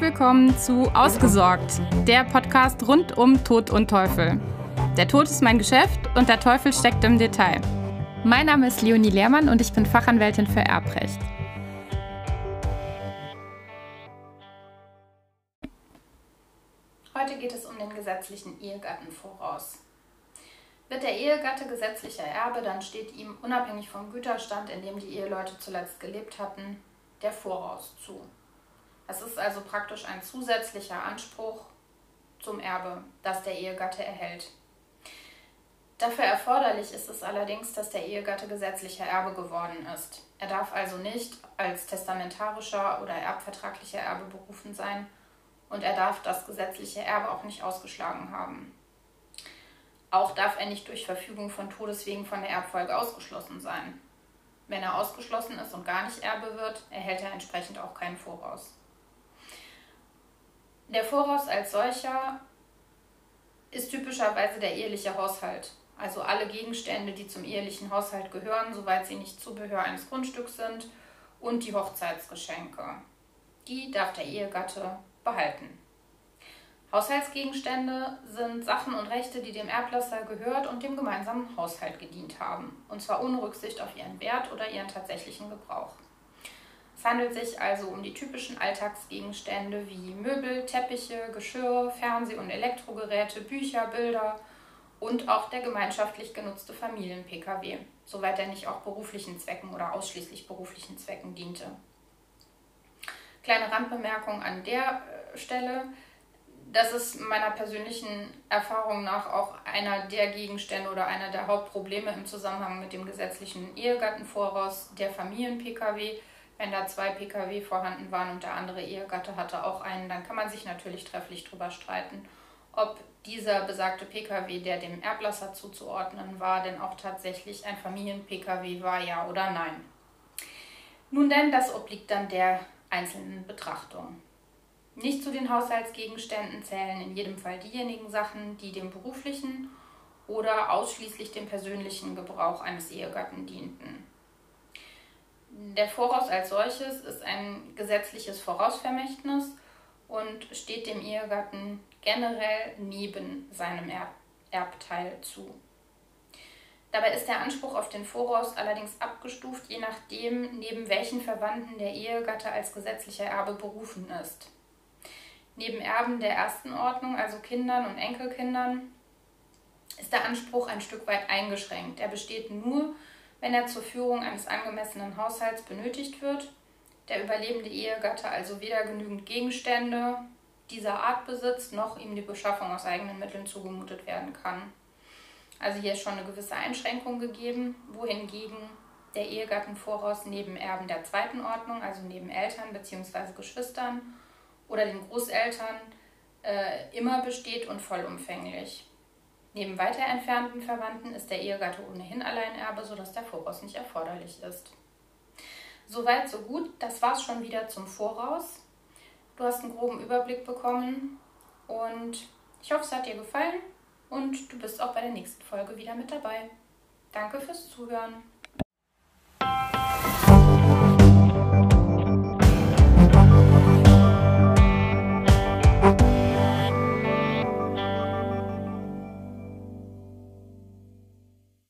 Willkommen zu Ausgesorgt, der Podcast rund um Tod und Teufel. Der Tod ist mein Geschäft und der Teufel steckt im Detail. Mein Name ist Leonie Lehrmann und ich bin Fachanwältin für Erbrecht. Heute geht es um den gesetzlichen Ehegattenvoraus. Wird der Ehegatte gesetzlicher Erbe, dann steht ihm unabhängig vom Güterstand, in dem die Eheleute zuletzt gelebt hatten, der Voraus zu. Es ist also praktisch ein zusätzlicher Anspruch zum Erbe, das der Ehegatte erhält. Dafür erforderlich ist es allerdings, dass der Ehegatte gesetzlicher Erbe geworden ist. Er darf also nicht als testamentarischer oder erbvertraglicher Erbe berufen sein und er darf das gesetzliche Erbe auch nicht ausgeschlagen haben. Auch darf er nicht durch Verfügung von Todeswegen von der Erbfolge ausgeschlossen sein. Wenn er ausgeschlossen ist und gar nicht Erbe wird, erhält er entsprechend auch keinen Voraus. Der Voraus als solcher ist typischerweise der eheliche Haushalt, also alle Gegenstände, die zum ehelichen Haushalt gehören, soweit sie nicht Zubehör eines Grundstücks sind, und die Hochzeitsgeschenke. Die darf der Ehegatte behalten. Haushaltsgegenstände sind Sachen und Rechte, die dem Erblasser gehört und dem gemeinsamen Haushalt gedient haben, und zwar ohne Rücksicht auf ihren Wert oder ihren tatsächlichen Gebrauch. Es handelt sich also um die typischen Alltagsgegenstände wie Möbel, Teppiche, Geschirr, Fernseh- und Elektrogeräte, Bücher, Bilder und auch der gemeinschaftlich genutzte Familien-Pkw, soweit er nicht auch beruflichen Zwecken oder ausschließlich beruflichen Zwecken diente. Kleine Randbemerkung an der äh, Stelle. Das ist meiner persönlichen Erfahrung nach auch einer der Gegenstände oder einer der Hauptprobleme im Zusammenhang mit dem gesetzlichen Ehegattenvoraus, der Familien-Pkw wenn da zwei Pkw vorhanden waren und der andere Ehegatte hatte auch einen, dann kann man sich natürlich trefflich darüber streiten, ob dieser besagte Pkw, der dem Erblasser zuzuordnen war, denn auch tatsächlich ein Familien-Pkw war, ja oder nein. Nun denn, das obliegt dann der einzelnen Betrachtung. Nicht zu den Haushaltsgegenständen zählen in jedem Fall diejenigen Sachen, die dem beruflichen oder ausschließlich dem persönlichen Gebrauch eines Ehegatten dienten. Der Voraus als solches ist ein gesetzliches Vorausvermächtnis und steht dem Ehegatten generell neben seinem Erb Erbteil zu. Dabei ist der Anspruch auf den Voraus allerdings abgestuft, je nachdem, neben welchen Verwandten der Ehegatte als gesetzlicher Erbe berufen ist. Neben Erben der ersten Ordnung, also Kindern und Enkelkindern, ist der Anspruch ein Stück weit eingeschränkt. Er besteht nur wenn er zur Führung eines angemessenen Haushalts benötigt wird, der überlebende Ehegatte also weder genügend Gegenstände dieser Art besitzt, noch ihm die Beschaffung aus eigenen Mitteln zugemutet werden kann. Also hier ist schon eine gewisse Einschränkung gegeben, wohingegen der Ehegattenvoraus neben Erben der zweiten Ordnung, also neben Eltern bzw. Geschwistern oder den Großeltern, äh, immer besteht und vollumfänglich. Neben weiter entfernten Verwandten ist der Ehegatte ohnehin Alleinerbe, sodass der Voraus nicht erforderlich ist. Soweit, so gut. Das war's schon wieder zum Voraus. Du hast einen groben Überblick bekommen und ich hoffe, es hat dir gefallen und du bist auch bei der nächsten Folge wieder mit dabei. Danke fürs Zuhören.